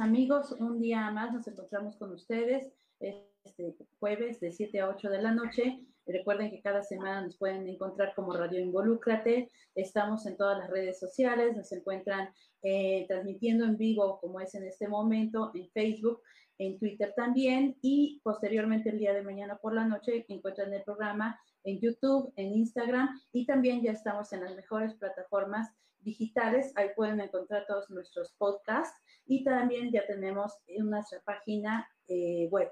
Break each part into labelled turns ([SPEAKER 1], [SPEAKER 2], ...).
[SPEAKER 1] amigos, un día más nos encontramos con ustedes este jueves de 7 a 8 de la noche. Recuerden que cada semana nos pueden encontrar como Radio Involúcrate. Estamos en todas las redes sociales, nos encuentran eh, transmitiendo en vivo como es en este momento en Facebook, en Twitter también y posteriormente el día de mañana por la noche encuentran el programa en YouTube, en Instagram y también ya estamos en las mejores plataformas digitales. Ahí pueden encontrar todos nuestros podcasts y también ya tenemos nuestra página eh, web.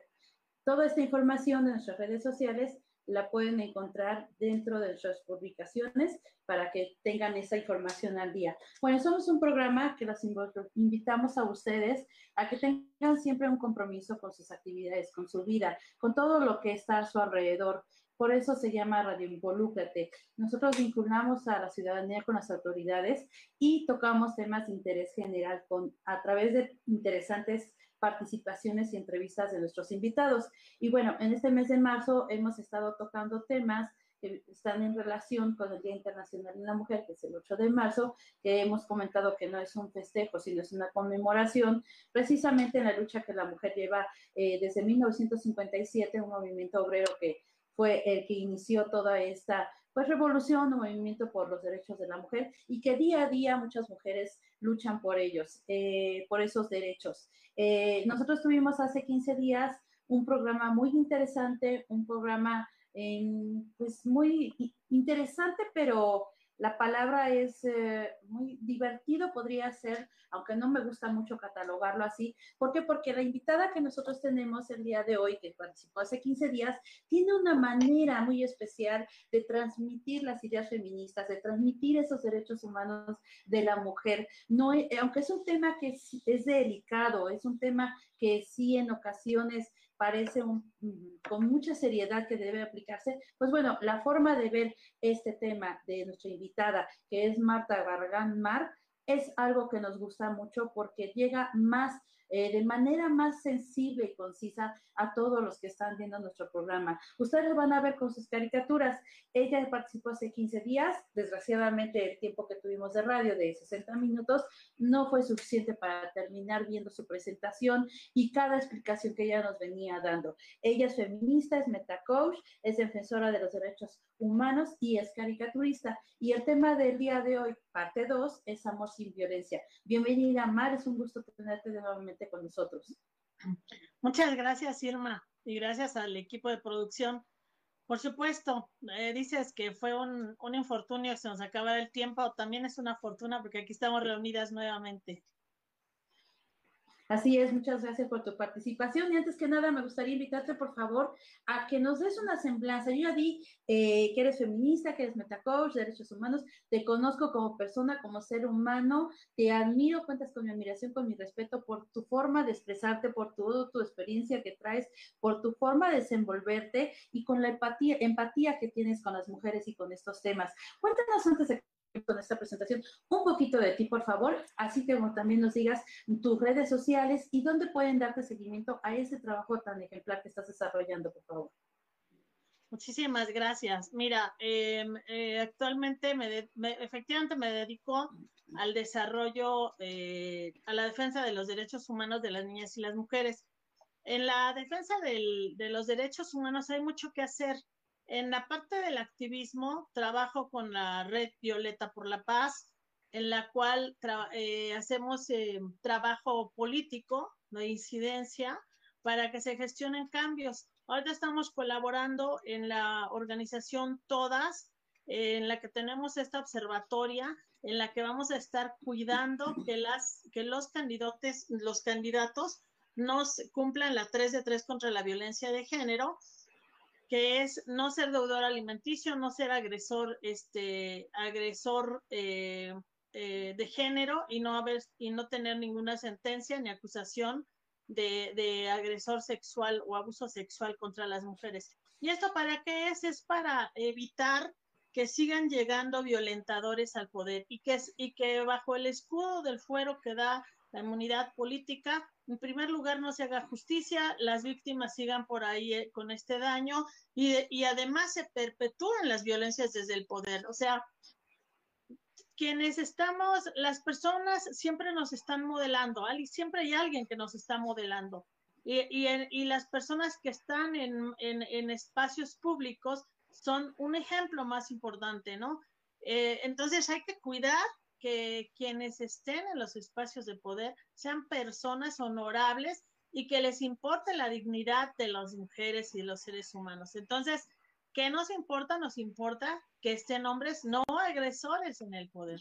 [SPEAKER 1] Toda esta información de nuestras redes sociales la pueden encontrar dentro de nuestras publicaciones para que tengan esa información al día. Bueno, somos un programa que los invitamos a ustedes a que tengan siempre un compromiso con sus actividades, con su vida, con todo lo que está a su alrededor. Por eso se llama Radio Involúcrate. Nosotros vinculamos a la ciudadanía con las autoridades y tocamos temas de interés general con, a través de interesantes participaciones y entrevistas de nuestros invitados. Y bueno, en este mes de marzo hemos estado tocando temas que están en relación con el Día Internacional de la Mujer, que es el 8 de marzo, que hemos comentado que no es un festejo, sino es una conmemoración, precisamente en la lucha que la mujer lleva eh, desde 1957, un movimiento obrero que fue el que inició toda esta pues, revolución o movimiento por los derechos de la mujer y que día a día muchas mujeres luchan por ellos, eh, por esos derechos. Eh, nosotros tuvimos hace 15 días un programa muy interesante, un programa pues muy interesante, pero la palabra es eh, muy divertido, podría ser, aunque no me gusta mucho catalogarlo así. ¿Por qué? Porque la invitada que nosotros tenemos el día de hoy, que participó hace 15 días, tiene una manera muy especial de transmitir las ideas feministas, de transmitir esos derechos humanos de la mujer. No, eh, aunque es un tema que es delicado, es un tema que sí en ocasiones parece un, con mucha seriedad que debe aplicarse, pues bueno, la forma de ver este tema de nuestra invitada, que es Marta Barragán Mar, es algo que nos gusta mucho porque llega más eh, de manera más sensible y concisa a todos los que están viendo nuestro programa. Ustedes van a ver con sus caricaturas. Ella participó hace 15 días. Desgraciadamente, el tiempo que tuvimos de radio de 60 minutos no fue suficiente para terminar viendo su presentación y cada explicación que ella nos venía dando. Ella es feminista, es metacoach, es defensora de los derechos humanos y es caricaturista. Y el tema del día de hoy, parte 2, es amor sin violencia. Bienvenida, Mar, es un gusto tenerte de nuevamente con nosotros.
[SPEAKER 2] Muchas gracias, Irma, y gracias al equipo de producción. Por supuesto, eh, dices que fue un, un infortunio, se nos acaba el tiempo, también es una fortuna porque aquí estamos reunidas nuevamente.
[SPEAKER 1] Así es, muchas gracias por tu participación. Y antes que nada, me gustaría invitarte, por favor, a que nos des una semblanza. Yo ya di eh, que eres feminista, que eres metacoach, derechos humanos, te conozco como persona, como ser humano, te admiro, cuentas con mi admiración, con mi respeto por tu forma de expresarte, por toda tu experiencia que traes, por tu forma de desenvolverte y con la empatía, empatía que tienes con las mujeres y con estos temas. Cuéntanos antes de con esta presentación un poquito de ti, por favor, así que también nos digas tus redes sociales y dónde pueden darte seguimiento a ese trabajo tan ejemplar que estás desarrollando, por favor.
[SPEAKER 2] Muchísimas gracias. Mira, em, eh, actualmente me, efectivamente me dedico al desarrollo, eh, a la defensa de los derechos humanos de las niñas y las mujeres. En la defensa del, de los derechos humanos hay mucho que hacer. En la parte del activismo, trabajo con la red Violeta por la Paz, en la cual eh, hacemos eh, trabajo político de incidencia para que se gestionen cambios. Ahorita estamos colaborando en la organización Todas, en la que tenemos esta observatoria, en la que vamos a estar cuidando que, las, que los, candidatos, los candidatos nos cumplan la 3 de 3 contra la violencia de género que es no ser deudor alimenticio, no ser agresor, este, agresor eh, eh, de género y no haber y no tener ninguna sentencia ni acusación de, de, agresor sexual o abuso sexual contra las mujeres. ¿Y esto para qué es? Es para evitar que sigan llegando violentadores al poder y que, y que bajo el escudo del fuero que da la inmunidad política, en primer lugar no se haga justicia, las víctimas sigan por ahí eh, con este daño y, y además se perpetúen las violencias desde el poder. O sea, quienes estamos, las personas siempre nos están modelando, siempre hay alguien que nos está modelando. Y, y, las personas que están en, en, en, espacios públicos son un ejemplo más importante, ¿no? Eh, entonces hay que cuidar que quienes estén en los espacios de poder sean personas honorables y que les importe la dignidad de las mujeres y de los seres humanos. Entonces, ¿qué nos importa? Nos importa que estén hombres no agresores en el poder.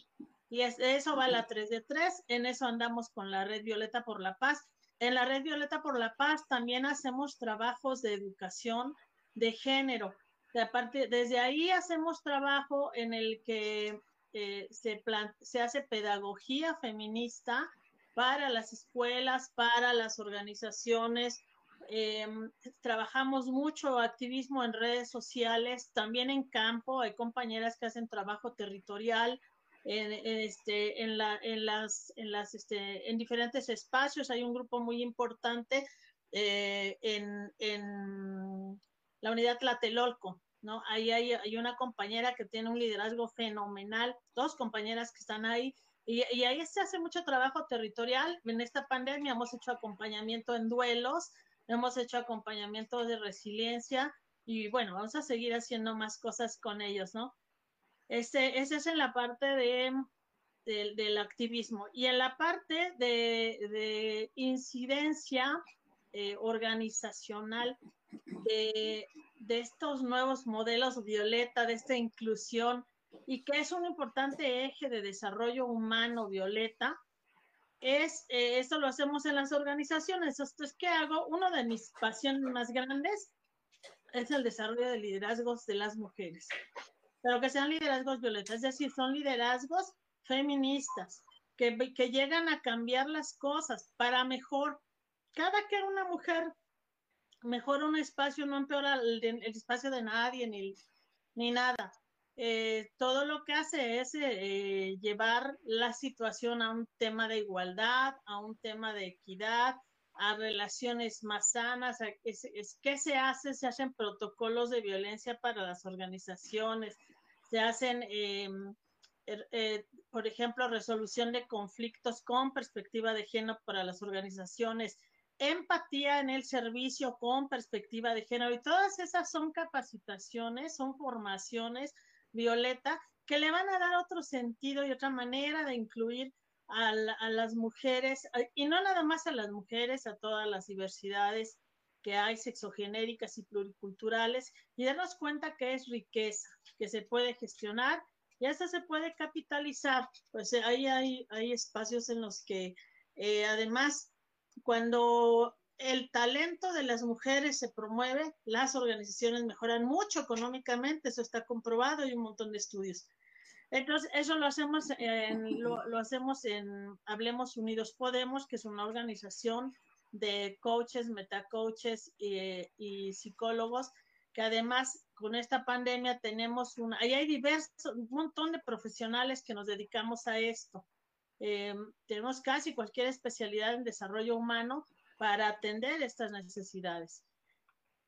[SPEAKER 2] Y es, eso va la 3 de 3, en eso andamos con la Red Violeta por la Paz. En la Red Violeta por la Paz también hacemos trabajos de educación de género. Aparte, desde ahí hacemos trabajo en el que eh, se, hace pedagogía feminista para las escuelas, para las organizaciones. Em, trabajamos mucho activismo en redes sociales, también en campo. Hay compañeras que hacen trabajo territorial en, diferentes espacios. Hay un grupo muy importante eh, en, en la unidad Tlatelolco, ¿no? Ahí hay, hay, una compañera que tiene un liderazgo fenomenal, dos compañeras que están ahí y, ahí se hace mucho trabajo territorial. En esta pandemia hemos hecho acompañamiento en duelos, hemos hecho acompañamiento de resiliencia y bueno, vamos a seguir haciendo más cosas con ellos, ¿no? Este, ese es en la parte de, del activismo. Y en la parte de, de incidencia eh, organizacional de, de, estos nuevos modelos violeta, de esta inclusión y que es un importante eje de desarrollo humano violeta, es, eh, esto lo hacemos en las organizaciones. Entonces, ¿qué hago? Uno de mis pasiones más grandes es el desarrollo de liderazgos de las mujeres, pero que sean liderazgos violetas, es decir, son liderazgos feministas, que, que llegan a cambiar las cosas para mejor. Cada que una mujer mejora un espacio, no empeora el, espacio de nadie ni, ni nada. Eh, todo lo que hace es eh, llevar la situación a un tema de igualdad, a un tema de equidad, a relaciones más sanas. Es, ¿Qué se hace? Se hacen protocolos de violencia para las organizaciones, se hacen, em, er, eh, por ejemplo, resolución de conflictos con perspectiva de género para las organizaciones, empatía en el servicio con perspectiva de género y todas esas son capacitaciones, son formaciones Violeta, que le van a dar otro sentido y otra manera de incluir a, las mujeres, y no nada más a las mujeres, a todas las diversidades que hay sexogenéricas y pluriculturales, y darnos cuenta que es riqueza, que se puede gestionar y hasta se puede capitalizar. Pues eh, ahí hay, hay espacios en los que eh, además cuando el talento de las mujeres se promueve, las organizaciones mejoran mucho económicamente, eso está comprobado, hay un montón de estudios. Entonces, eso lo hacemos en, lo, hacemos en Hablemos Unidos Podemos, que es una organización de coaches, metacoaches y, y psicólogos, que además con esta pandemia tenemos una, ahí hay diversos, un montón de profesionales que nos dedicamos a esto. Eh, tenemos casi cualquier especialidad en desarrollo humano para atender estas necesidades.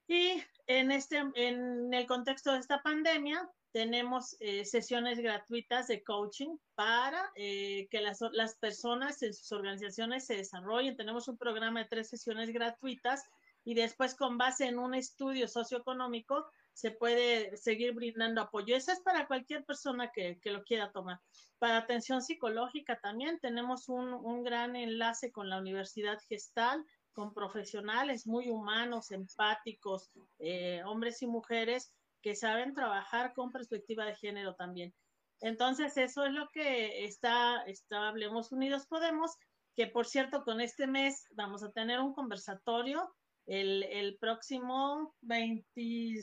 [SPEAKER 2] Y en, este, en el contexto de esta pandemia, tenemos eh, sesiones gratuitas de coaching para eh, que las, las, personas en sus organizaciones se desarrollen. Tenemos un programa de tres sesiones gratuitas y después con base en un estudio socioeconómico se puede seguir brindando apoyo. Eso es para cualquier persona que, que lo quiera tomar. Para atención psicológica también tenemos un, un gran enlace con la Universidad Gestal con profesionales muy humanos, empáticos, eh, hombres y mujeres que saben trabajar con perspectiva de género también. Entonces, eso es lo que está, está Hablemos Unidos Podemos, que por cierto, con este mes vamos a tener un conversatorio el, el próximo 20,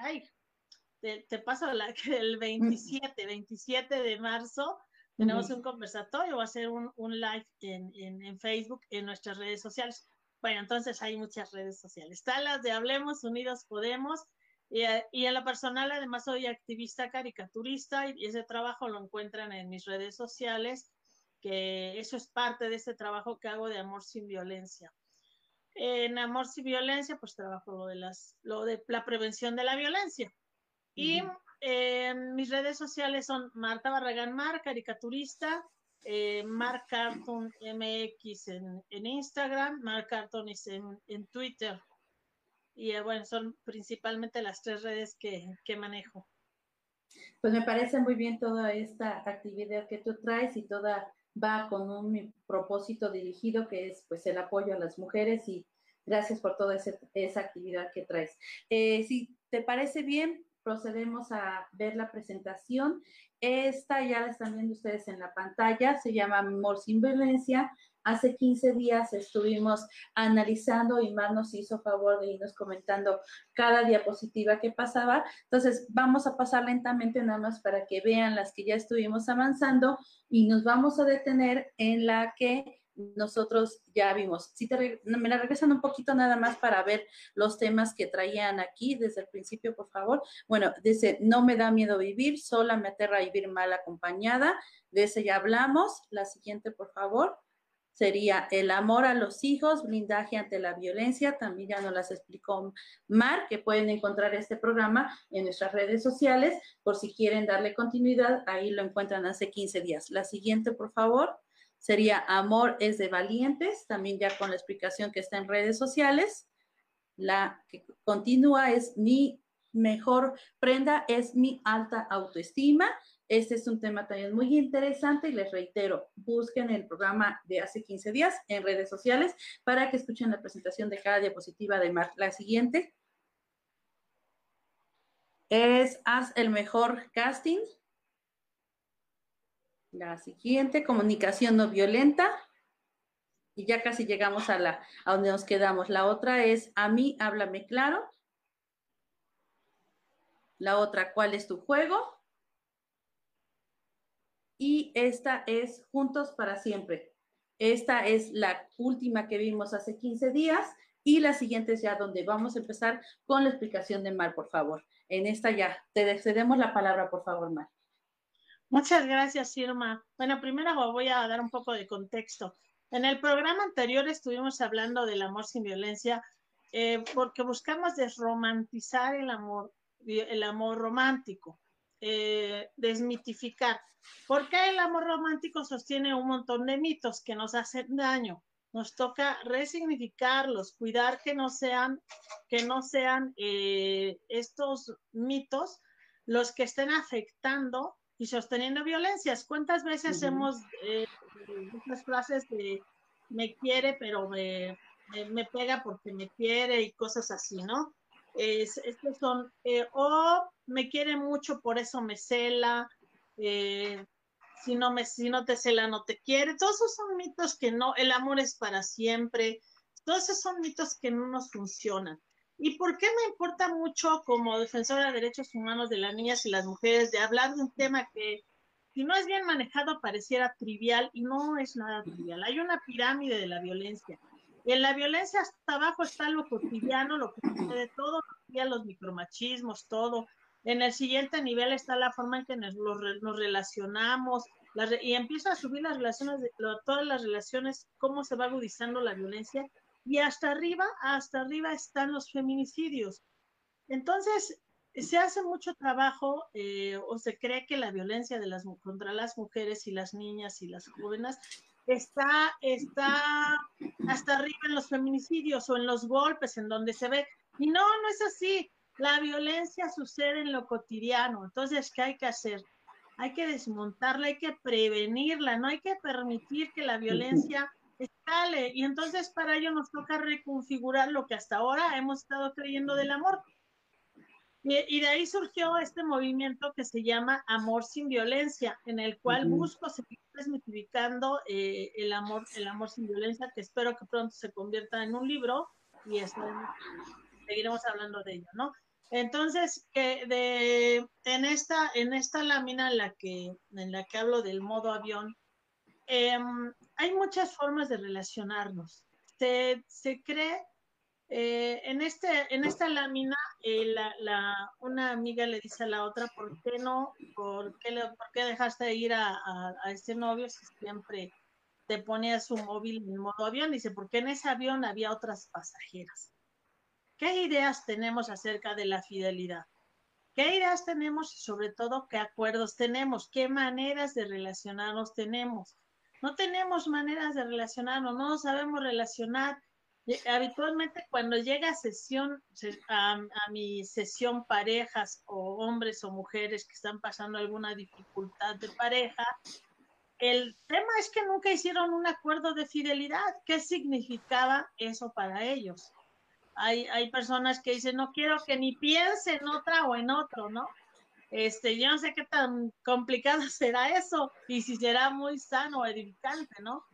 [SPEAKER 2] ay, te, te paso la, el 27, 27 de marzo, tenemos un conversatorio, va a ser un, un live en, en, en, Facebook, en nuestras redes sociales. Bueno, entonces hay muchas redes sociales. Están las de Hablemos, Unidos Podemos. Y, y en lo personal, además, soy activista caricaturista y ese trabajo lo encuentran en mis redes sociales, que eso es parte de ese trabajo que hago de Amor sin Violencia. En Amor sin Violencia, pues trabajo lo de, las, lo de la prevención de la violencia. Y eh, mis redes sociales son Marta Barragán Mar, caricaturista, eh, Mark Carton MX en, Instagram, Mark Carton en, en Twitter. Y eh, bueno, son principalmente las tres redes que, que manejo.
[SPEAKER 1] Pues me parece muy bien toda esta actividad que tú traes y toda va con un propósito dirigido que es pues el apoyo a las mujeres y gracias por toda esa actividad que traes. Eh, si te parece bien, procedemos a ver la presentación. Esta ya la están viendo ustedes en la pantalla, se llama Amor sin Violencia. Hace 15 días estuvimos analizando y más nos hizo favor de irnos comentando cada diapositiva que pasaba. Entonces, vamos a pasar lentamente nada más para que vean las que ya estuvimos avanzando y nos vamos a detener en la que nosotros ya vimos. Si te, me la regresan un poquito nada más para ver los temas que traían aquí desde el principio, por favor. Bueno, dice, no me da miedo vivir, sola me aterra vivir mal acompañada. De ese ya hablamos. La siguiente, por favor. Sería el amor a los hijos, blindaje ante la violencia. También ya nos las explicó Mar, que pueden encontrar este programa en nuestras redes sociales. Por si quieren darle continuidad, ahí lo encuentran hace 15 días. La siguiente, por favor sería Amor es de valientes, también ya con la explicación que está en redes sociales. La que continúa es mi mejor prenda, es mi alta autoestima. Este es un tema también muy interesante y les reitero, busquen el programa de hace 15 días en redes sociales para que escuchen la presentación de cada diapositiva de Mar. La siguiente es Haz el mejor casting. La siguiente, comunicación no violenta. Y ya casi llegamos a la a donde nos quedamos. La otra es a mí, háblame claro. La otra, ¿cuál es tu juego? Y esta es Juntos para siempre. Esta es la última que vimos hace 15 días y la siguiente es ya donde vamos a empezar con la explicación de Mar, por favor. En esta ya, te cedemos la palabra, por favor, Mar.
[SPEAKER 2] Muchas gracias, Irma. Bueno, primero voy a dar un poco de contexto. En el programa anterior estuvimos hablando del amor sin violencia eh, porque buscamos desromantizar el amor, el amor romántico, eh, desmitificar. Porque el amor romántico sostiene un montón de mitos que nos hacen daño. Nos toca resignificarlos, cuidar que no sean, que no sean eh, estos mitos los que estén afectando y sosteniendo violencias. ¿Cuántas veces hemos eh, esas frases de me quiere, pero me, me, pega porque me quiere y cosas así, ¿no? Es, estos son, eh, o me quiere mucho, por eso me cela, eh, si, no me, si no te cela, no te quiere. Todos esos son mitos que no, el amor es para siempre. Todos esos son mitos que no nos funcionan. ¿Y por qué me importa mucho como defensora de derechos humanos de las niñas y las mujeres de hablar de un tema que si no es bien manejado pareciera trivial y no es nada trivial? Hay una pirámide de la violencia. Y en la violencia hasta abajo está lo cotidiano, lo que sucede todo, los micromachismos, todo. En el siguiente nivel está la forma en que nos, nos relacionamos, y empieza a subir las relaciones, de, todas las relaciones, cómo se va agudizando la violencia y hasta arriba, hasta arriba están los feminicidios. Entonces, se hace mucho trabajo eh, o se cree que la violencia de las, contra las mujeres y las niñas y las jóvenes está, está hasta arriba en los feminicidios o en los golpes, en donde se ve. Y no, no es así. La violencia sucede en lo cotidiano. Entonces, ¿qué hay que hacer? Hay que desmontarla, hay que prevenirla, no hay que permitir que la violencia escale. Y entonces para ello nos toca reconfigurar lo que hasta ahora hemos estado creyendo del amor. Y, de ahí surgió este movimiento que se llama Amor sin Violencia, en el cual busco seguir desmitificando eh, el, amor, el amor sin violencia, que espero que pronto se convierta en un libro y seguiremos hablando de ello, ¿no? Entonces, que de, en, esta, en esta lámina en la, que, en la que hablo del modo avión, Em, hay muchas formas de relacionarnos. Se, cree, eh, en, este, en esta lámina, eh, una amiga le dice a la otra, ¿por qué no? ¿Por qué, dejaste ir a, a, este novio si siempre te ponía su móvil en modo avión? Dice, porque en ese avión había otras pasajeras. ¿Qué ideas tenemos acerca de la fidelidad? qué ideas tenemos y sobre todo qué acuerdos tenemos, qué maneras de relacionarnos tenemos. No tenemos maneras de relacionarnos, no sabemos relacionar. Habitualmente cuando llega sesión, a, a mi sesión parejas o hombres o mujeres que están pasando alguna dificultad de pareja, el tema es que nunca hicieron un acuerdo de fidelidad. ¿Qué significaba eso para ellos? Hay, hay personas que dicen, no quiero que ni piense en otra o en otro, ¿no? Este, yo no sé qué tan complicado será eso y si será muy sano o edificante, ¿no?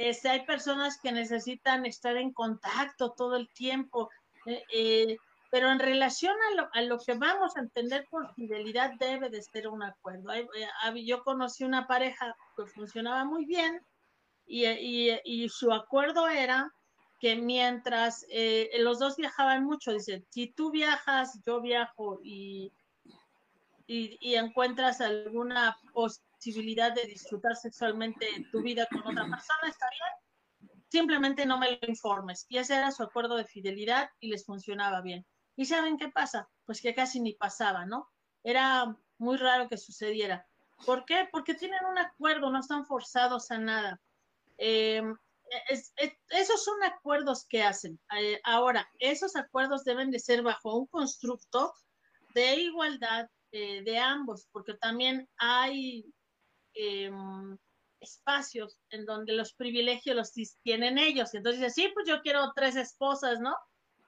[SPEAKER 2] Este, hay personas que necesitan estar en contacto todo el tiempo. Eh, eh, pero en relación a lo, que vamos a entender por fidelidad debe de ser un acuerdo. Eh, yo conocí una pareja que funcionaba muy bien y, su acuerdo era que mientras eh, los dos viajaban mucho, dice, si tú viajas, yo viajo y, y, encuentras alguna posibilidad de disfrutar sexualmente tu vida con otra persona, está bien, simplemente no me lo informes. Y ese era su acuerdo de fidelidad y les funcionaba bien. ¿Y saben qué pasa? Pues que casi ni pasaba, ¿no? Era muy raro que sucediera. ¿Por qué? Porque tienen un acuerdo, no están forzados a nada. Em, esos son acuerdos que hacen. Eh, ahora, esos acuerdos deben de ser bajo un constructo de igualdad eh, de ambos, porque también hay em, espacios en donde los privilegios los tienen ellos. Entonces, sí, pues yo quiero tres esposas, ¿no?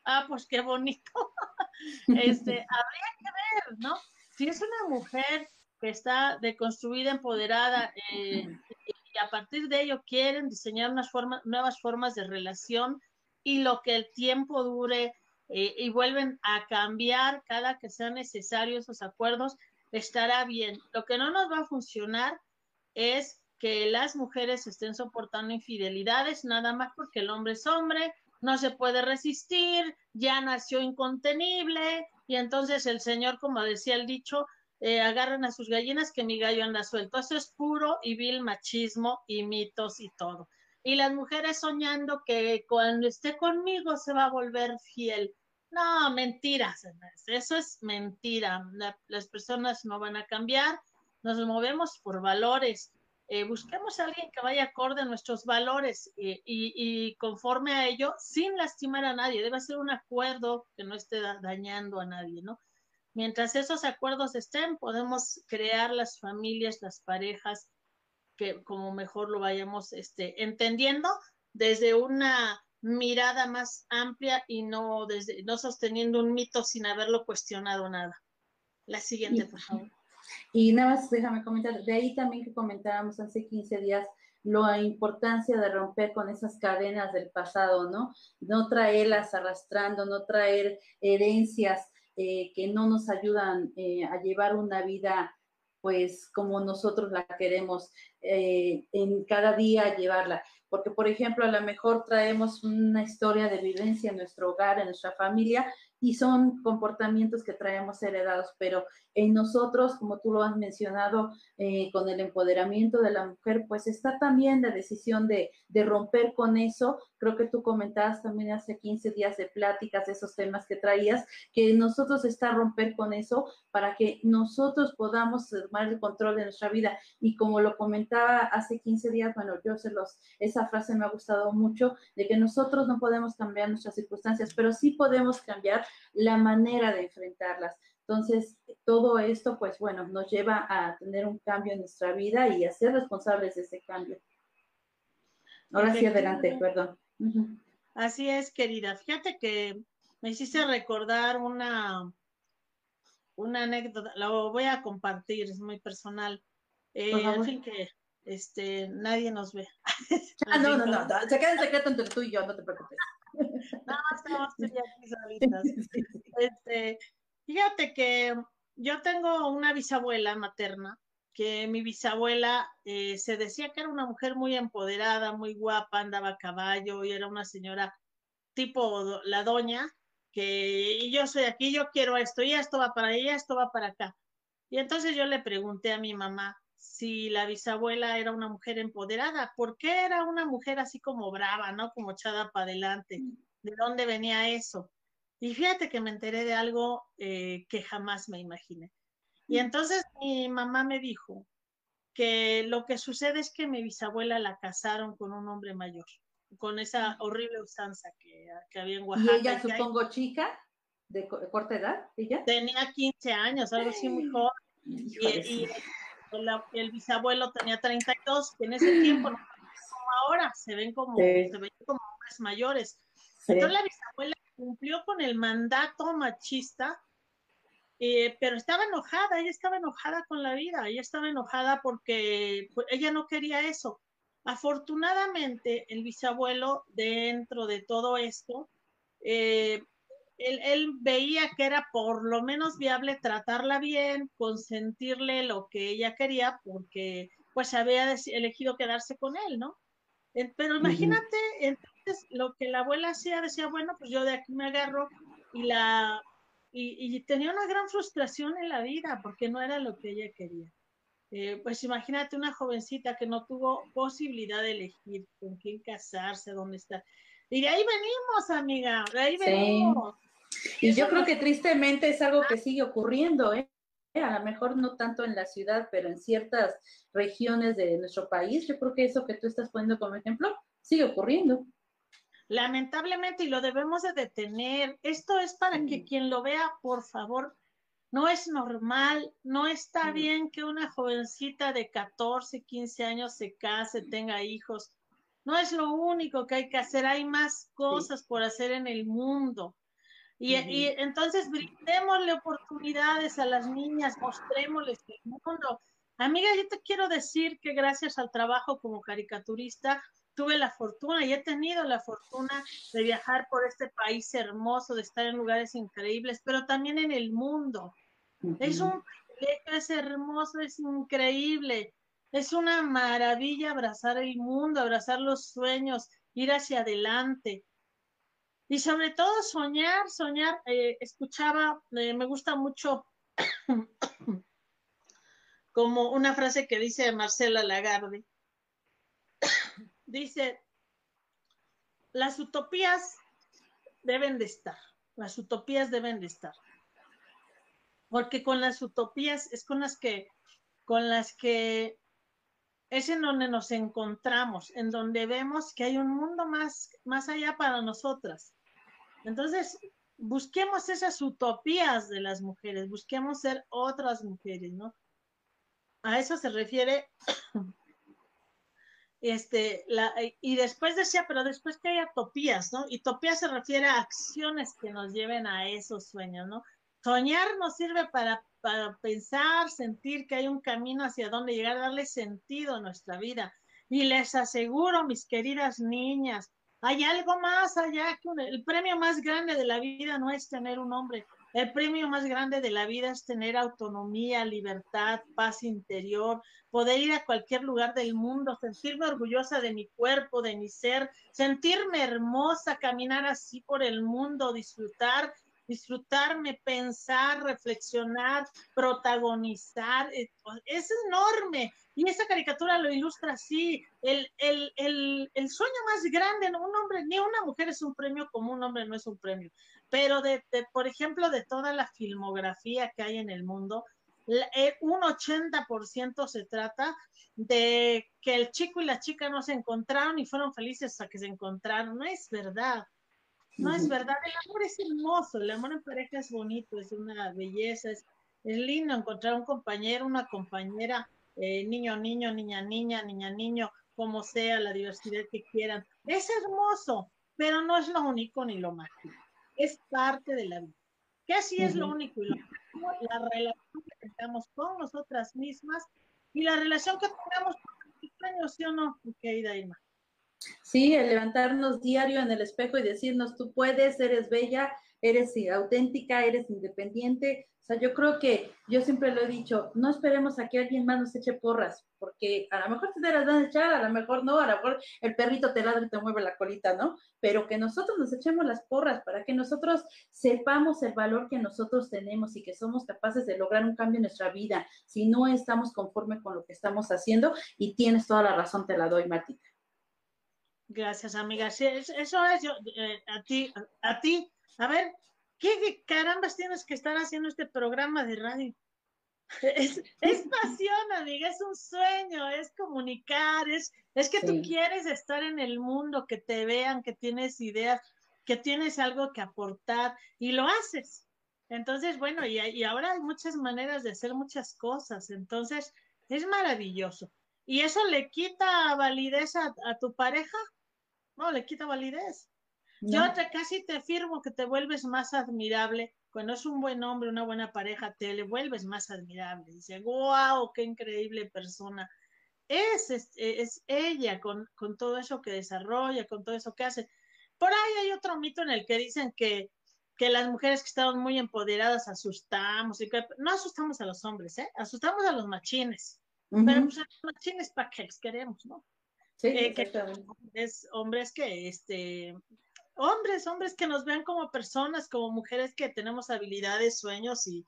[SPEAKER 2] ah, pues qué bonito. este, habría que ver, ¿no? Si es una mujer que está deconstruida, empoderada, eh, y a partir de ello quieren diseñar unas formas, nuevas formas de relación y lo que el tiempo dure eh, y vuelven a cambiar cada que sea necesario esos acuerdos, estará bien. Lo que no nos va a funcionar es que las mujeres estén soportando infidelidades nada más porque el hombre es hombre no se puede resistir, ya nació incontenible, y entonces el Señor, como decía el dicho, eh, agarran a sus gallinas que mi gallo anda suelto. Eso es puro y vil machismo y mitos y todo. Y las mujeres soñando que cuando esté conmigo se va a volver fiel. No, mentiras, eso es mentira. las personas no van a cambiar, nos movemos por valores. Eh, busquemos a alguien que vaya acorde a nuestros valores y, conforme a ello, sin lastimar a nadie. Debe ser un acuerdo que no esté dañando a nadie, ¿no? Mientras esos acuerdos estén, podemos crear las familias, las parejas, que como mejor lo vayamos este, entendiendo desde una mirada más amplia y no desde no sosteniendo un mito sin haberlo cuestionado nada. La siguiente, por favor.
[SPEAKER 1] Y nada más déjame comentar, de ahí también que comentábamos hace 15 días la importancia de romper con esas cadenas del pasado, ¿no? No traerlas arrastrando, no traer herencias eh, que no nos ayudan eh, a llevar una vida pues como nosotros la queremos eh, en cada día llevarla. Porque, por ejemplo, a lo mejor traemos una historia de vivencia en nuestro hogar, en nuestra familia, y son comportamientos que traemos heredados, pero en nosotros, como tú lo has mencionado, eh, con el empoderamiento de la mujer, pues está también la decisión de, de, romper con eso. Creo que tú comentabas también hace 15 días de pláticas, esos temas que traías, que nosotros está romper con eso para que nosotros podamos tomar el control de nuestra vida. Y como lo comentaba hace 15 días, bueno, yo se los, esa frase me ha gustado mucho, de que nosotros no podemos cambiar nuestras circunstancias, pero sí podemos cambiar la manera de enfrentarlas. Entonces, todo esto, pues bueno, nos lleva a tener un cambio en nuestra vida y a ser responsables de ese cambio. Ahora sí, adelante, perdón.
[SPEAKER 2] Así es, querida. Fíjate que me hiciste recordar una, una anécdota, lo voy a compartir, es muy personal. Eh, en fin, que este, nadie nos ve.
[SPEAKER 1] ah, no, no, no, se queda en secreto entre tú y yo, no te preocupes.
[SPEAKER 2] no, estamos aquí solitas. Este, fíjate que yo tengo una bisabuela materna, que mi bisabuela eh, se decía que era una mujer muy empoderada, muy guapa, andaba a caballo y era una señora tipo la doña, que yo soy aquí, yo quiero esto, y esto va para allá, esto va para acá. Y entonces yo le pregunté a mi mamá si la bisabuela era una mujer empoderada, ¿por qué era una mujer así como brava, ¿no? Como echada para adelante. ¿De dónde venía eso? Y fíjate que me enteré de algo eh, que jamás me imaginé. Y entonces mi mamá me dijo que lo que sucede es que mi bisabuela la casaron con un hombre mayor, con esa horrible usanza que, había en Oaxaca.
[SPEAKER 1] ¿Y ella, supongo, chica, de corta edad? ¿ella?
[SPEAKER 2] Tenía 15 años, algo así muy joven. Y, el, bisabuelo tenía 32, que en ese tiempo no como ahora, se ven como, se ven como hombres mayores. Entonces la bisabuela cumplió con el mandato machista, eh, pero estaba enojada, ella estaba enojada con la vida, ella estaba enojada porque ella no quería eso. Afortunadamente, el bisabuelo, dentro de todo esto, eh, él, él, veía que era por lo menos viable tratarla bien, consentirle lo que ella quería, porque pues había elegido quedarse con él, ¿no? Pero imagínate, entonces lo que la abuela hacía, decía, bueno, pues yo de aquí me agarro y la y, tenía una gran frustración en la vida porque no era lo que ella quería. Eh, pues imagínate una jovencita que no tuvo posibilidad de elegir con quién casarse, dónde estar. Y de ahí venimos, amiga, de ahí venimos.
[SPEAKER 1] Y yo creo que tristemente es algo que sigue ocurriendo, ¿eh? A lo mejor no tanto en la ciudad, pero en ciertas regiones de nuestro país. Yo creo que eso que tú estás poniendo como ejemplo sigue ocurriendo.
[SPEAKER 2] Lamentablemente, y lo debemos de detener, esto es para que quien lo vea, por favor, no es normal, no está bien que una jovencita de 14, 15 años se case, tenga hijos. No es lo único que hay que hacer, hay más cosas por hacer en el mundo. Y, y, entonces brindémosle oportunidades a las niñas, mostrémosles el mundo. Amiga, yo te quiero decir que gracias al trabajo como caricaturista, tuve la fortuna y he tenido la fortuna de viajar por este país hermoso, de estar en lugares increíbles, pero también en el mundo. Es un privilegio, es hermoso, es increíble. Es una maravilla abrazar el mundo, abrazar los sueños, ir hacia adelante. Y sobre todo soñar, soñar. Eh, escuchaba, eh, me gusta mucho como una frase que dice Marcela Lagarde dice, las utopías deben de estar, las utopías deben de estar. Porque con las utopías es con las que, con las que es en donde nos encontramos, en donde vemos que hay un mundo más, más allá para nosotras. Entonces, busquemos esas utopías de las mujeres, busquemos ser otras mujeres, ¿no? A eso se refiere este, la, y después decía, pero después que haya topías, ¿no? Y topías se refiere a acciones que nos lleven a esos sueños, ¿no? Soñar nos sirve para, para pensar, sentir que hay un camino hacia donde llegar, darle sentido a nuestra vida. Y les aseguro, mis queridas niñas, hay algo más allá que el premio más grande de la vida no es tener un hombre, el premio más grande de la vida es tener autonomía, libertad, paz interior, poder ir a cualquier lugar del mundo, sentirme orgullosa de mi cuerpo, de mi ser, sentirme hermosa, caminar así por el mundo, disfrutar, disfrutarme, pensar, reflexionar, protagonizar. Eh, es enorme. Y esa caricatura lo ilustra así. El, el, el, el sueño más grande, un hombre, ni una mujer es un premio como un hombre no es un premio pero de, por ejemplo, de toda la filmografía que hay en el mundo, eh, un 80% se trata de que el chico y la chica no se encontraron y fueron felices hasta que se encontraron. No es verdad. No es verdad. El amor es hermoso. El amor en pareja es bonito, es una belleza. Es, es lindo encontrar un compañero, una compañera, eh, niño, niño, niña, niña, niña, niño, como sea, la diversidad que quieran. Es hermoso, pero no es lo único ni lo mágico es parte de la vida. Que así es lo único y lo la relación que tengamos con nosotras mismas y la relación que tengamos con los sueños, ¿sí o no, mi querida Irma?
[SPEAKER 1] Sí, el levantarnos diario en el espejo y decirnos, tú puedes, eres bella, eres auténtica, eres independiente, o sea, yo creo que yo siempre lo he dicho, no esperemos a que alguien más nos eche porras, porque a lo mejor te las van a echar, a lo mejor no, a lo mejor el perrito te ladra y te mueve la colita, ¿no? Pero que nosotros nos echemos las porras para que nosotros sepamos el valor que nosotros tenemos y que somos capaces de lograr un cambio en nuestra vida si no estamos conforme con lo que estamos haciendo. Y tienes toda la razón, te la doy, Martita.
[SPEAKER 2] Gracias, amiga. Sí, eso es yo, eh, a ti, a ti. A ver, ¿qué carambas tienes que estar haciendo este programa de radio? Es, es, pasión, amiga, es un sueño, es comunicar, es, es que tú quieres estar en el mundo, que te vean, que tienes ideas, que tienes algo que aportar y lo haces. Entonces, bueno, y, y ahora hay muchas maneras de hacer muchas cosas, entonces es maravilloso. ¿Y eso le quita validez a, tu pareja? No, le quita validez. Yo te, casi te afirmo que te vuelves más admirable cuando es un buen hombre, una buena pareja, te le vuelves más admirable. Dice, wow, qué increíble persona. Es, es, ella con, con, todo eso que desarrolla, con todo eso que hace. Por ahí hay otro mito en el que dicen que, que las mujeres que estamos muy empoderadas asustamos, y que no asustamos a los hombres, ¿eh? asustamos a los machines. Pero pues a los machines para les queremos, ¿no?
[SPEAKER 1] Sí, eh, que
[SPEAKER 2] es hombres que este hombres, hombres que nos vean como personas, como mujeres que tenemos habilidades, sueños y,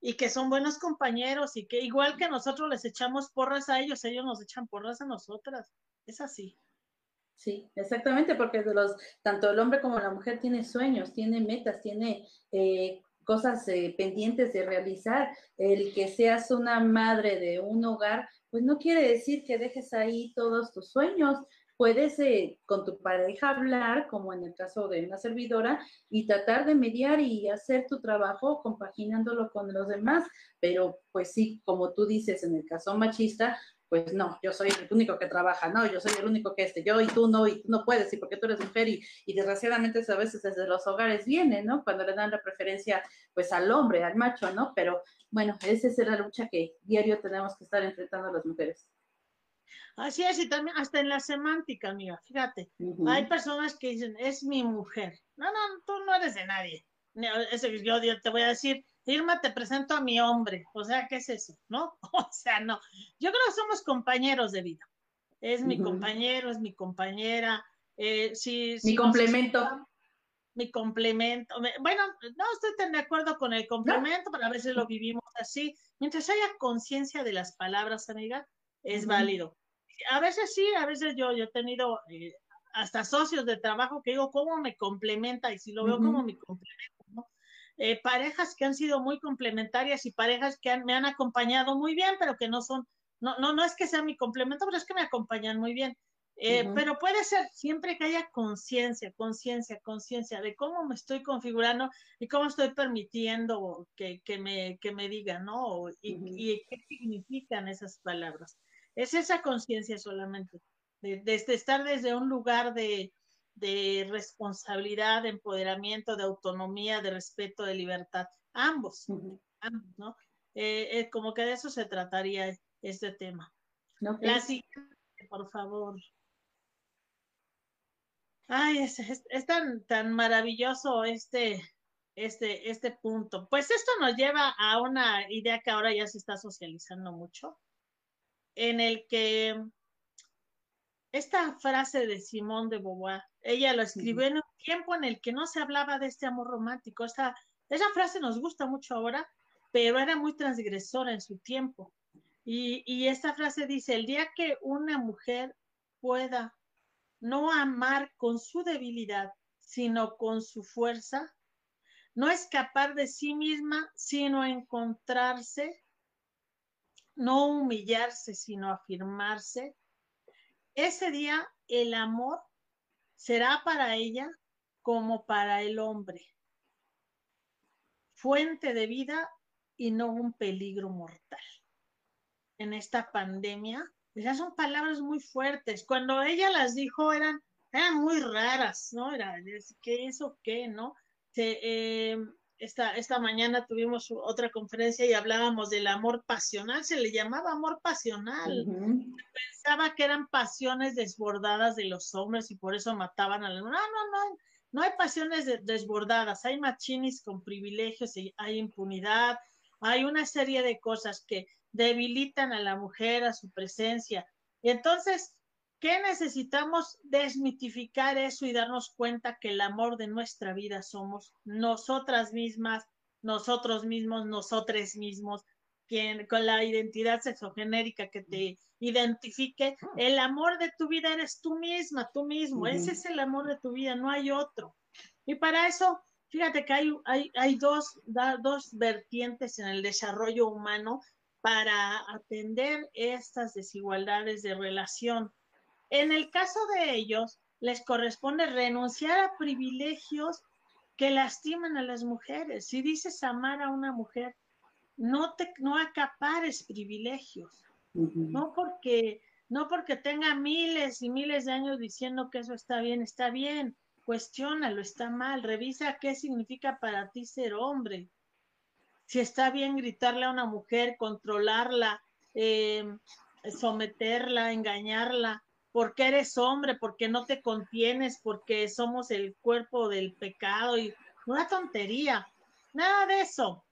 [SPEAKER 2] y que son buenos compañeros y que igual que nosotros les echamos porras a ellos, ellos nos echan porras a nosotras. Es así.
[SPEAKER 1] Sí, exactamente, porque de los, tanto el hombre como la mujer tiene sueños, tiene metas, tiene eh, cosas eh, pendientes de realizar. El que seas una madre de un hogar, pues no quiere decir que dejes ahí todos tus sueños puedes eh, con tu pareja hablar, como en el caso de una servidora, y tratar de mediar y hacer tu trabajo compaginándolo con los demás. Pero pues sí, como tú dices, en el caso machista, pues no, yo soy el único que trabaja, no, yo soy el único que este, yo y tú no, y tú no puedes, y porque tú eres mujer, y, y desgraciadamente a veces desde los hogares viene, ¿no? Cuando le dan la preferencia, pues al hombre, al macho, ¿no? Pero bueno, esa es la lucha que diario tenemos que estar enfrentando las mujeres.
[SPEAKER 2] Así es, y también hasta en la semántica, amiga, fíjate, hay personas que dicen, es mi mujer. No, no, tú no eres de nadie. Yo, yo te voy a decir, Irma, te presento a mi hombre. O sea, ¿qué es eso? ¿No? O sea, no. Yo creo que somos compañeros de vida. Es mi compañero, es mi compañera. Eh, sí,
[SPEAKER 1] mi complemento.
[SPEAKER 2] mi complemento. Bueno, no estoy tan de acuerdo con el complemento, pero a veces lo vivimos así. Mientras haya conciencia de las palabras, amiga, es válido a veces sí, a veces yo, yo he tenido eh, hasta socios de trabajo que digo, ¿cómo me complementa? Y si lo veo como mi complemento, ¿no? Eh, parejas que han sido muy complementarias y parejas que me han acompañado muy bien, pero que no son, no, no, no es que sea mi complemento, pero es que me acompañan muy bien. Eh, pero puede ser siempre que haya conciencia, conciencia, conciencia de cómo me estoy configurando y cómo estoy permitiendo que, que, me, que me digan, ¿no? Y, y, qué significan esas palabras. Es esa conciencia solamente, de, estar desde un lugar de, responsabilidad, de empoderamiento, de autonomía, de respeto, de libertad. Ambos, ambos, ¿no? Eh, eh, como que de eso se trataría este tema. La siguiente, por favor. Ay, es, es, tan, tan maravilloso este, este, este punto. Pues esto nos lleva a una idea que ahora ya se está socializando mucho, en el que esta frase de Simón de Beauvoir, ella lo escribió en un tiempo en el que no se hablaba de este amor romántico. Esta, esa frase nos gusta mucho ahora, pero era muy transgresora en su tiempo. Y, y esta frase dice, el día que una mujer pueda no amar con su debilidad, sino con su fuerza, no escapar de sí misma, sino encontrarse no humillarse, sino afirmarse, ese día el amor será para ella como para el hombre, fuente de vida y no un peligro mortal. En esta pandemia, esas son palabras muy fuertes. Cuando ella las dijo eran, eran muy raras, ¿no? Era, ¿qué eso qué, no? Se, eh, esta, esta mañana tuvimos otra conferencia y hablábamos del amor pasional, se le llamaba amor pasional. Pensaba que eran pasiones desbordadas de los hombres y por eso mataban a los... No, no, no, no hay pasiones desbordadas, hay machinis con privilegios, hay impunidad, hay una serie de cosas que debilitan a la mujer, a su presencia. Y entonces, ¿Qué necesitamos desmitificar eso y darnos cuenta que el amor de nuestra vida somos nosotras mismas, nosotros mismos, nosotros mismos, quien, con la identidad sexogenérica que te identifique, el amor de tu vida eres tú misma, tú mismo, ese es el amor de tu vida, no hay otro. Y para eso fíjate que hay, hay, hay dos, dos vertientes en el desarrollo humano para atender estas desigualdades de relación. En el caso de ellos, les corresponde renunciar a privilegios que lastiman a las mujeres. Si dices amar a una mujer, no te no acapares privilegios. No porque no porque tenga miles y miles de años diciendo que eso está bien, está bien. Cuestiónalo, está mal. Revisa qué significa para ti ser hombre si está bien gritarle a una mujer, controlarla, em, someterla, engañarla, porque eres hombre, porque no te contienes, porque somos el cuerpo del pecado y una tontería, nada de eso.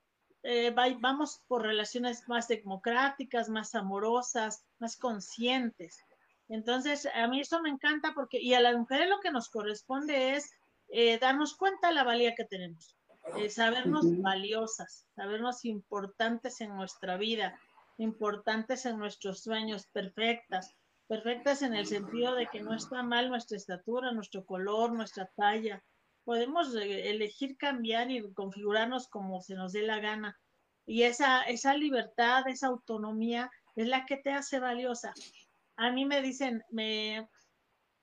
[SPEAKER 2] Eh, vamos por relaciones más democráticas, más amorosas, más conscientes. Entonces, a mí eso me encanta porque, y a las mujeres lo que nos corresponde es eh, darnos cuenta de la valía que tenemos. Eh, sabernos valiosas, sabernos importantes en nuestra vida, importantes en nuestros sueños, perfectas, perfectas en el sentido de que no está mal nuestra estatura, nuestro color, nuestra talla. Podemos eh, elegir cambiar y configurarnos como se nos dé la gana. Y esa, esa libertad, esa autonomía es la que te hace valiosa. A mí me dicen, me,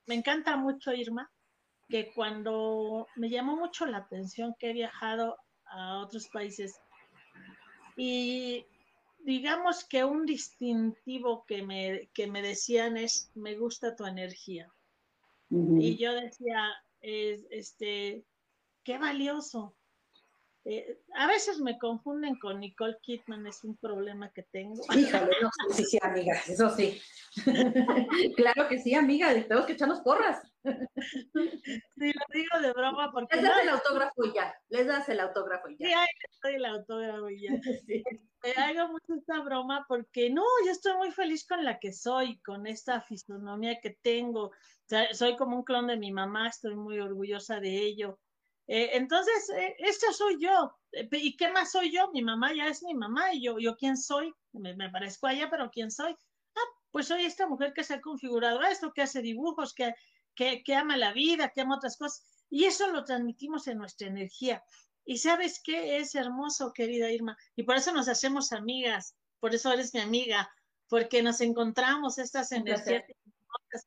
[SPEAKER 2] me encanta mucho Irma, que cuando me llamó mucho la atención que he viajado a otros países y digamos que un distintivo que me, que me decían es, me gusta tu energía. Y yo decía, es, este, qué valioso, eh, a veces me confunden con Nicole Kidman, es un problema que tengo.
[SPEAKER 1] Híjole, no, sí, sí, amiga, eso sí. claro que sí, amiga, tenemos que echarnos porras.
[SPEAKER 2] Sí, lo digo de broma porque...
[SPEAKER 1] Les das el autógrafo y ya, les das el autógrafo y ya.
[SPEAKER 2] Sí, ahí doy el autógrafo ya. Sí. hago mucho esta broma porque no, yo estoy muy feliz con la que soy, con esta fisonomía que tengo. O sea, soy como un clon de mi mamá, estoy muy orgullosa de ello eh, entonces, eh, esta soy yo. Eh, ¿Y qué más soy yo? Mi mamá ya es mi mamá y yo, yo quién soy. Me, parezco a ella, pero ¿quién soy? Pues soy esta mujer que se ha configurado esto, que hace dibujos, que, que, que ama la vida, que ama otras cosas. Y eso lo transmitimos en nuestra energía. Y sabes qué es hermoso, querida Irma. Y por eso nos hacemos amigas. Por eso eres mi amiga. Porque nos encontramos estas energías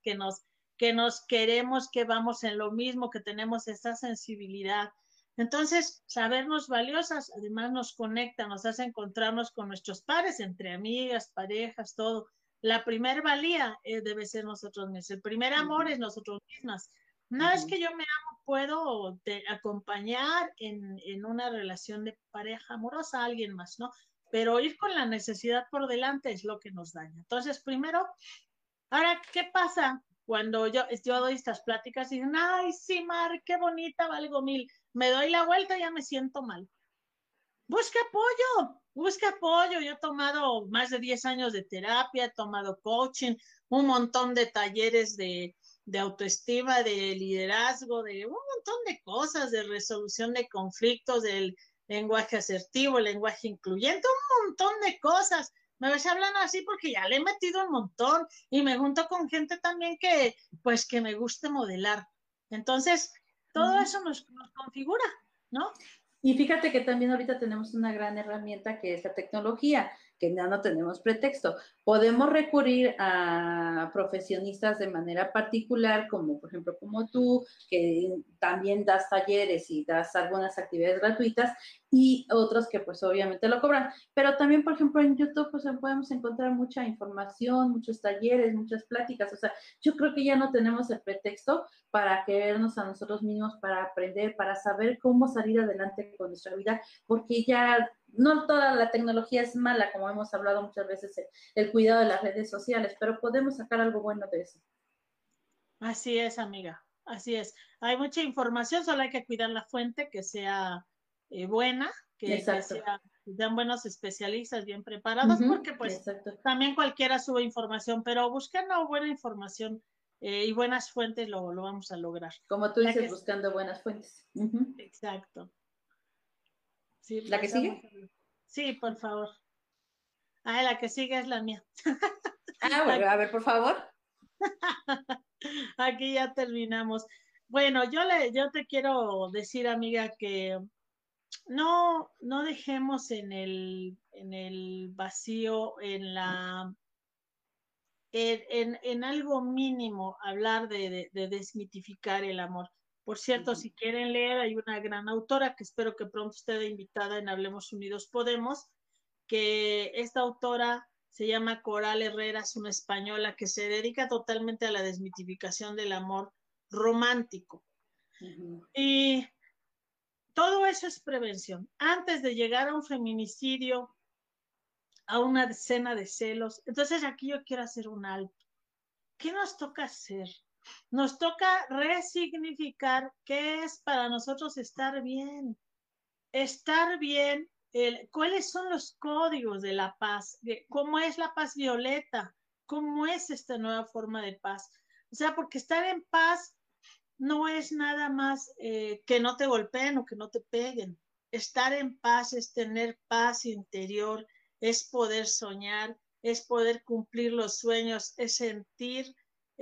[SPEAKER 2] que nos, que nos queremos, que vamos en lo mismo, que tenemos esta sensibilidad. Entonces, sabernos valiosas, además nos conecta, nos hace encontrarnos con nuestros pares, entre amigas, parejas, todo. La primer valía eh, debe ser nosotros mismos. El primer amor es nosotros mismas. No es que yo me amo, puedo acompañar en, en, una relación de pareja amorosa a alguien más, ¿no? Pero ir con la necesidad por delante es lo que nos daña. Entonces, primero, ahora, ¿qué pasa? cuando yo, yo doy estas pláticas y dicen, ay, sí, Mar, qué bonita, valgo mil. Me doy la vuelta y ya me siento mal. Busca apoyo, busca apoyo. Yo he tomado más de 10 años de terapia, he tomado coaching, un montón de talleres de, de autoestima, de liderazgo, de un montón de cosas, de resolución de conflictos, del lenguaje asertivo, el lenguaje incluyente, un montón de cosas me ves hablando así porque ya le he metido un montón y me junto con gente también que, pues, que me guste modelar. Entonces, todo eso nos, nos configura, ¿no?
[SPEAKER 1] Y fíjate que también ahorita tenemos una gran herramienta que es la tecnología que ya no tenemos pretexto. Podemos recurrir a profesionistas de manera particular, como por ejemplo como tú, que también das talleres y das algunas actividades gratuitas, y otros que pues obviamente lo cobran. Pero también, por ejemplo, en YouTube pues podemos encontrar mucha información, muchos talleres, muchas pláticas. O sea, yo creo que ya no tenemos el pretexto para querernos a nosotros mismos, para aprender, para saber cómo salir adelante con nuestra vida, porque ya no toda la tecnología es mala, como hemos hablado muchas veces, el, cuidado de las redes sociales, pero podemos sacar algo bueno de eso.
[SPEAKER 2] Así es, amiga, así es. Hay mucha información, solo hay que cuidar la fuente, que sea eh, buena, que, sean buenos especialistas bien preparados, porque pues también cualquiera sube información, pero buscando buena información eh, y buenas fuentes lo, lo, vamos a lograr.
[SPEAKER 1] Como tú dices, buscando buenas fuentes.
[SPEAKER 2] Exacto.
[SPEAKER 1] ¿La que sigue?
[SPEAKER 2] Sí, por favor. Ah, la que sigue es la mía.
[SPEAKER 1] Ah, bueno, a ver, por favor.
[SPEAKER 2] Aquí ya terminamos. bueno, yo le, yo te quiero decir, amiga, que no, no dejemos en el, en el vacío, en la en, en, algo mínimo hablar de, de, desmitificar el amor. Por cierto, si quieren leer, hay una gran autora que espero que pronto esté invitada en Hablemos Unidos Podemos, que esta autora se llama Coral Herrera, es una española que se dedica totalmente a la desmitificación del amor romántico. Y todo eso es prevención. Antes de llegar a un feminicidio, a una escena de celos, entonces aquí yo quiero hacer un alto. ¿Qué nos toca hacer? Nos toca resignificar qué es para nosotros estar bien. Estar bien, cuáles son los códigos de la paz, cómo es la paz violeta, cómo es esta nueva forma de paz. O sea, porque estar en paz no es nada más eh, que no te golpeen o que no te peguen. Estar en paz es tener paz interior, es poder soñar, es poder cumplir los sueños, es sentir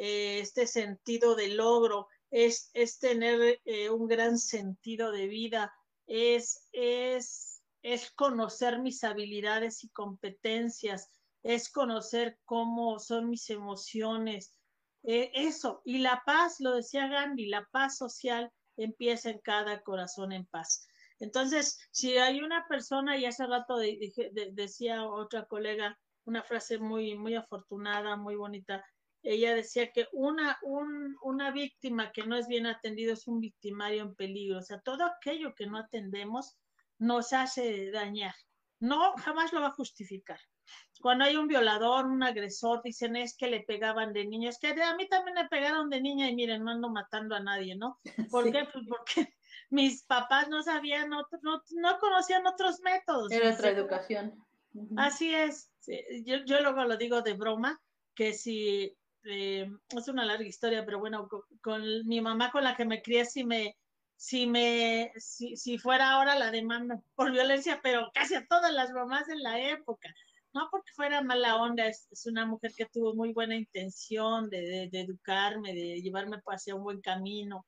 [SPEAKER 2] eh, este sentido de logro, es, es tener eh, un gran sentido de vida, es, es, es conocer mis habilidades y competencias, es conocer cómo son mis emociones, eh, eso, y la paz, lo decía Gandhi, la paz social empieza en cada corazón en paz. Entonces, si hay una persona, y hace rato decía otra colega una frase muy, muy afortunada, muy bonita, ella decía que una, una víctima que no es bien atendido es un victimario en peligro. O sea, todo aquello que no atendemos nos hace dañar. No, jamás lo va a justificar cuando hay un violador, un agresor, dicen es que le pegaban de niños, que a mí también me pegaron de niña y miren, no ando matando a nadie, ¿no? ¿Por qué? Pues porque mis papás no sabían, no, no, conocían otros métodos.
[SPEAKER 1] Era otra educación.
[SPEAKER 2] Así es. Yo, yo, luego lo digo de broma, que si, eh, es una larga historia, pero bueno, con, mi mamá con la que me crié, si me, si me, si, si fuera ahora la demanda por violencia, pero casi a todas las mamás en la época no porque fuera mala onda, es, una mujer que tuvo muy buena intención de, educarme, de llevarme hacia un buen camino,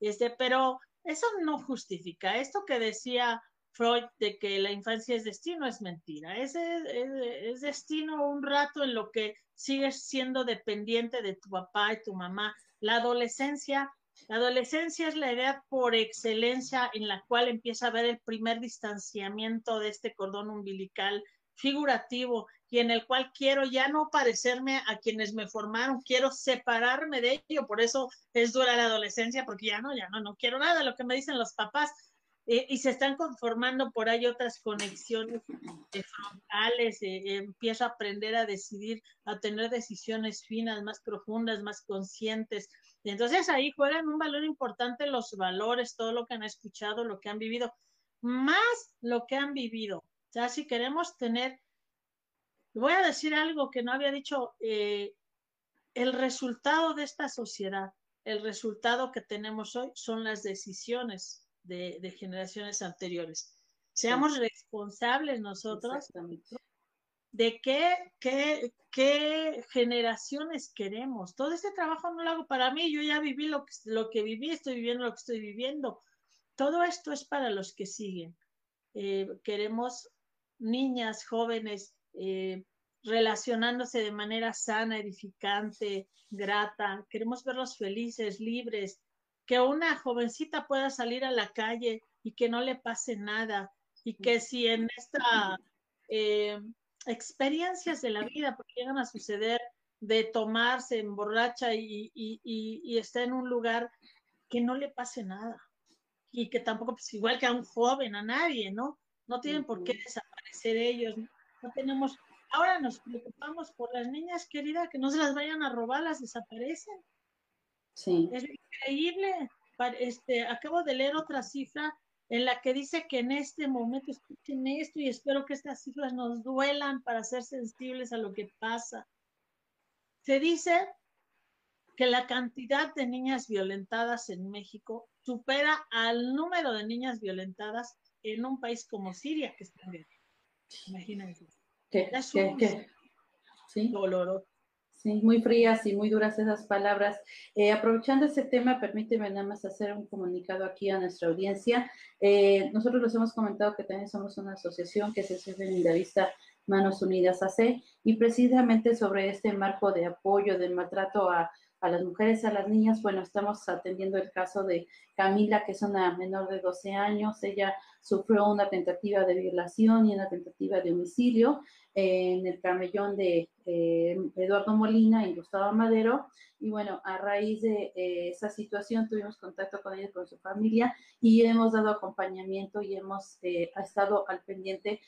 [SPEAKER 2] este, pero eso no justifica. Esto que decía Freud de que la infancia es destino es mentira. Es, es, destino un rato en lo que sigues siendo dependiente de tu papá y tu mamá. La adolescencia, la adolescencia es la edad por excelencia en la cual empieza a haber el primer distanciamiento de este cordón umbilical figurativo y en el cual quiero ya no parecerme a quienes me formaron, quiero separarme de ello, por eso es dura la adolescencia, porque ya no, ya no, no quiero nada lo que me dicen los papás. Eh, y se están conformando por ahí otras conexiones frontales, eh, empiezo a aprender a decidir, a tener decisiones finas, más profundas, más conscientes. Entonces ahí juegan un valor importante los valores, todo lo que han escuchado, lo que han vivido, más lo que han vivido. O sea, si queremos tener, voy a decir algo que no había dicho, eh, el resultado de esta sociedad, el resultado que tenemos hoy son las decisiones de, generaciones anteriores. Seamos responsables nosotros de qué, qué, qué, generaciones queremos. Todo este trabajo no lo hago para mí, yo ya viví lo que, lo que viví, estoy viviendo lo que estoy viviendo. Todo esto es para los que siguen. Eh, queremos niñas, jóvenes, eh, relacionándose de manera sana, edificante, grata. Queremos verlos felices, libres, que una jovencita pueda salir a la calle y que no le pase nada y que si en esta eh, experiencias de la vida, porque llegan a suceder de tomarse, emborracha y, y, y, está en un lugar que no le pase nada y que tampoco, pues igual que a un joven, a nadie, ¿no? No tienen por qué desaparecer ellos. No tenemos. Ahora nos preocupamos por las niñas, querida, que no se las vayan a robar, las desaparecen. Sí. Es increíble. Este, acabo de leer otra cifra en la que dice que en este momento, escuchen esto y espero que estas cifras nos duelan para ser sensibles a lo que pasa. Se dice que la cantidad de niñas violentadas en México supera al número de niñas violentadas en un país como Siria, que está en guerra. Imagínense.
[SPEAKER 1] ¿Qué?
[SPEAKER 2] Es ¿Qué? ¿Qué? ¿Sí? doloroso.
[SPEAKER 1] Muy frías y muy duras esas palabras. Eh, aprovechando este tema, permíteme nada más hacer un comunicado aquí a nuestra audiencia. Eh, nosotros les hemos comentado que también somos una asociación que se la Vista Manos Unidas AC y precisamente sobre este marco de apoyo del maltrato a, a las mujeres, a las niñas, bueno, estamos atendiendo el caso de Camila, que es una menor de 12 años. Ella sufrió una tentativa de violación y una tentativa de homicidio en el camellón de eh, Eduardo Molina en Gustavo Madero. Y bueno, a raíz de eh, esa situación tuvimos contacto con ella, con su familia, y hemos dado acompañamiento y hemos eh, estado al pendiente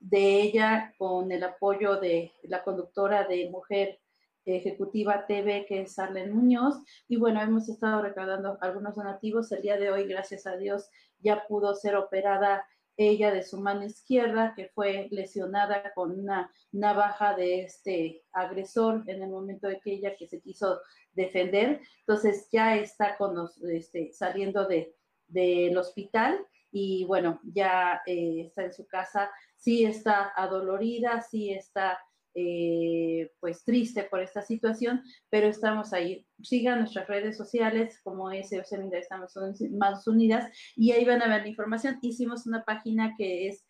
[SPEAKER 1] de ella con el apoyo de la conductora de Mujer Ejecutiva TV, que es Arlen Muñoz. Y bueno, hemos estado recaudando algunos donativos. El día de hoy, gracias a Dios, ya pudo ser operada ella de su mano izquierda, que fue lesionada con una navaja de este agresor en el momento de que ella que se quiso defender. Entonces ya está con este, saliendo de, del hospital y bueno, ya eh, está en su casa. Sí está adolorida, sí está eh, pues triste por esta situación, pero estamos ahí. Sigan nuestras redes sociales como SOS Estamos Más Unidas y ahí van a ver la información. Hicimos una página que es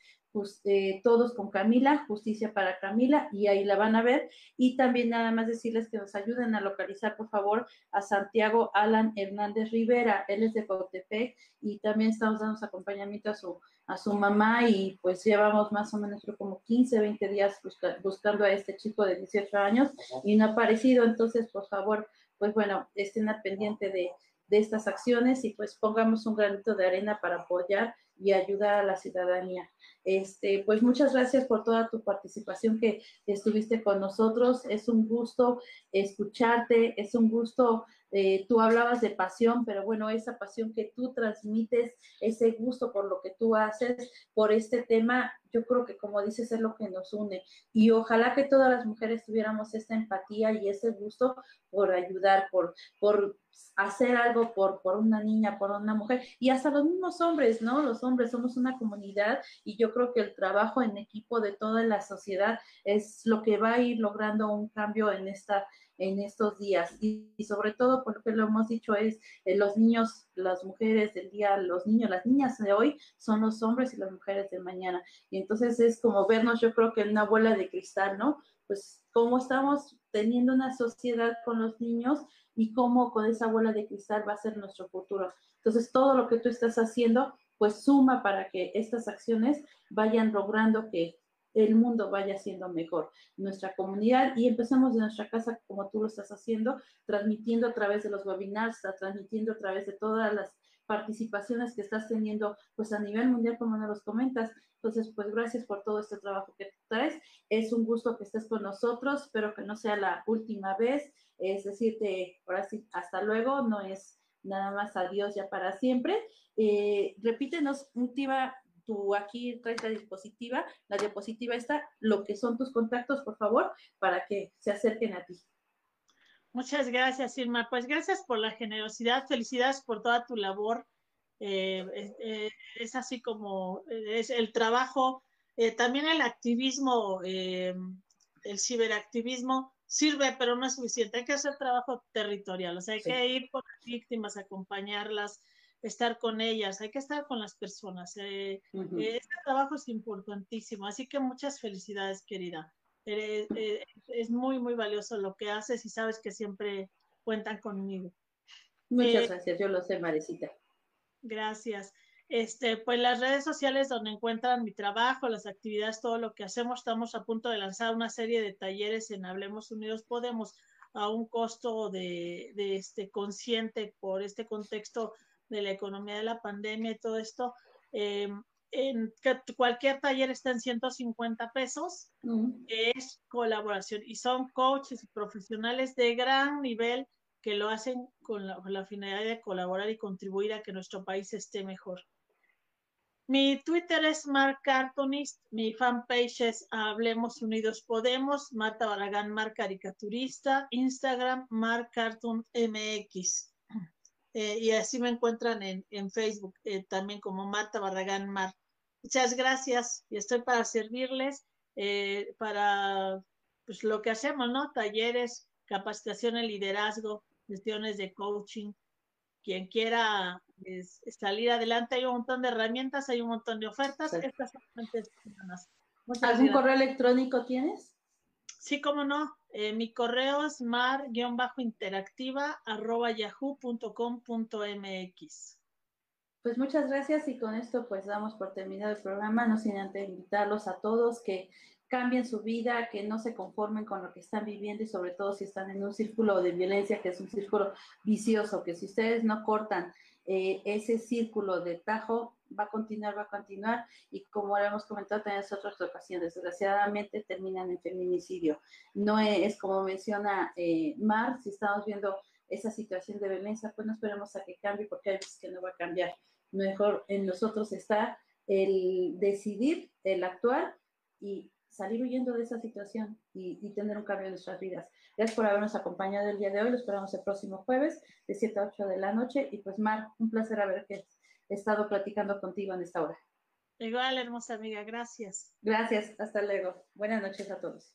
[SPEAKER 1] eh, todos con Camila, Justicia para Camila, y ahí la van a ver. Y también nada más decirles que nos ayuden a localizar, por favor, a Santiago Alan Hernández Rivera. Él es de Cautepec y también estamos dando acompañamiento a su, a su mamá y pues llevamos más o menos como 15, 20 días buscando a este chico de 18 años y no ha aparecido. Entonces, por favor, pues bueno, estén al pendiente de, de estas acciones y pues pongamos un granito de arena para apoyar y ayudar a la ciudadanía. Este, pues muchas gracias por toda tu participación que estuviste con nosotros. Es un gusto escucharte, es un gusto, eh, tú hablabas de pasión, pero bueno, esa pasión que tú transmites, ese gusto por lo que tú haces, por este tema, yo creo que como dices es lo que nos une. Y ojalá que todas las mujeres tuviéramos esta empatía y ese gusto por ayudar, por, por hacer algo por, por una niña, por una mujer, y hasta los mismos hombres, ¿no? Los hombres somos una comunidad y yo creo que el trabajo en equipo de toda la sociedad es lo que va a ir logrando un cambio en esta en estos días y, sobre todo porque lo hemos dicho es eh, los niños, las mujeres del día, los niños, las niñas de hoy son los hombres y las mujeres de mañana y entonces es como vernos yo creo que en una bola de cristal, ¿no? Pues cómo estamos teniendo una sociedad con los niños y cómo con esa bola de cristal va a ser nuestro futuro. Entonces, todo lo que tú estás haciendo, pues suma para que estas acciones vayan logrando que el mundo vaya siendo mejor, nuestra comunidad y empezamos de nuestra casa como tú lo estás haciendo, transmitiendo a través de los webinars, transmitiendo a través de todas las participaciones que estás teniendo pues a nivel mundial como nos los comentas. Entonces, pues gracias por todo este trabajo que traes. Es un gusto que estés con nosotros. Espero que no sea la última vez. Es decirte, ahora sí, hasta luego. No es nada más adiós ya para siempre. Eh, repítenos, última, tú aquí traes la diapositiva, la diapositiva está, lo que son tus contactos, por favor, para que se acerquen a ti.
[SPEAKER 2] Muchas gracias, Irma. Pues gracias por la generosidad, felicidades por toda tu labor. Eh, eh, es así como eh, es el trabajo, también el activismo, el ciberactivismo sirve, pero no es suficiente. Hay que hacer trabajo territorial, o sea, hay que ir por las víctimas, acompañarlas, estar con ellas, hay que estar con las personas. este trabajo es importantísimo, así que muchas felicidades, querida. Eh, es muy, muy valioso lo que haces y sabes que siempre cuentan conmigo.
[SPEAKER 1] Muchas eh, gracias, yo lo sé, Marecita.
[SPEAKER 2] Gracias. Este, pues las redes sociales donde encuentran mi trabajo, las actividades, todo lo que hacemos, estamos a punto de lanzar una serie de talleres en Hablemos Unidos Podemos a un costo de, de este consciente por este contexto de la economía de la pandemia y todo esto. Eh, en cualquier taller está en 150 pesos, es colaboración y son coaches y profesionales de gran nivel que lo hacen con la, finalidad de colaborar y contribuir a que nuestro país esté mejor. Mi Twitter es Mark Cartonist, mi fanpage es Hablemos Unidos Podemos, Marta Barragán Mar Caricaturista, Instagram Mark Cartoon MX. Eh, y así me encuentran en, Facebook eh, también como Marta Barragán Mar. Muchas gracias y estoy para servirles eh, para pues, lo que hacemos, ¿no? Talleres, capacitación en liderazgo, gestiones de coaching. Quien quiera salir adelante, hay un montón de herramientas, hay un montón de ofertas. Estas
[SPEAKER 1] ¿Algún correo electrónico tienes?
[SPEAKER 2] Sí, cómo no. Eh, mi correo es mar-interactiva yahoo.com.mx.
[SPEAKER 1] Pues muchas gracias y con esto pues damos por terminado el programa, no sin antes invitarlos a todos que cambien su vida, que no se conformen con lo que están viviendo y sobre todo si están en un círculo de violencia que es un círculo vicioso, que si ustedes no cortan eh, ese círculo de tajo va a continuar, va a continuar y como hemos comentado también en otras ocasiones, desgraciadamente terminan en feminicidio. No es como menciona eh, Mar, si estamos viendo esa situación de violencia, pues no esperemos a que cambie porque hay veces que no va a cambiar. Mejor en nosotros está el decidir, el actuar y salir huyendo de esa situación y, tener un cambio en nuestras vidas. Gracias por habernos acompañado el día de hoy. Lo esperamos el próximo jueves de 7 a 8 de la noche. Y pues, Mar, un placer haber estado platicando contigo en esta hora.
[SPEAKER 2] Igual, hermosa amiga. Gracias.
[SPEAKER 1] Gracias. Hasta luego. Buenas noches a todos.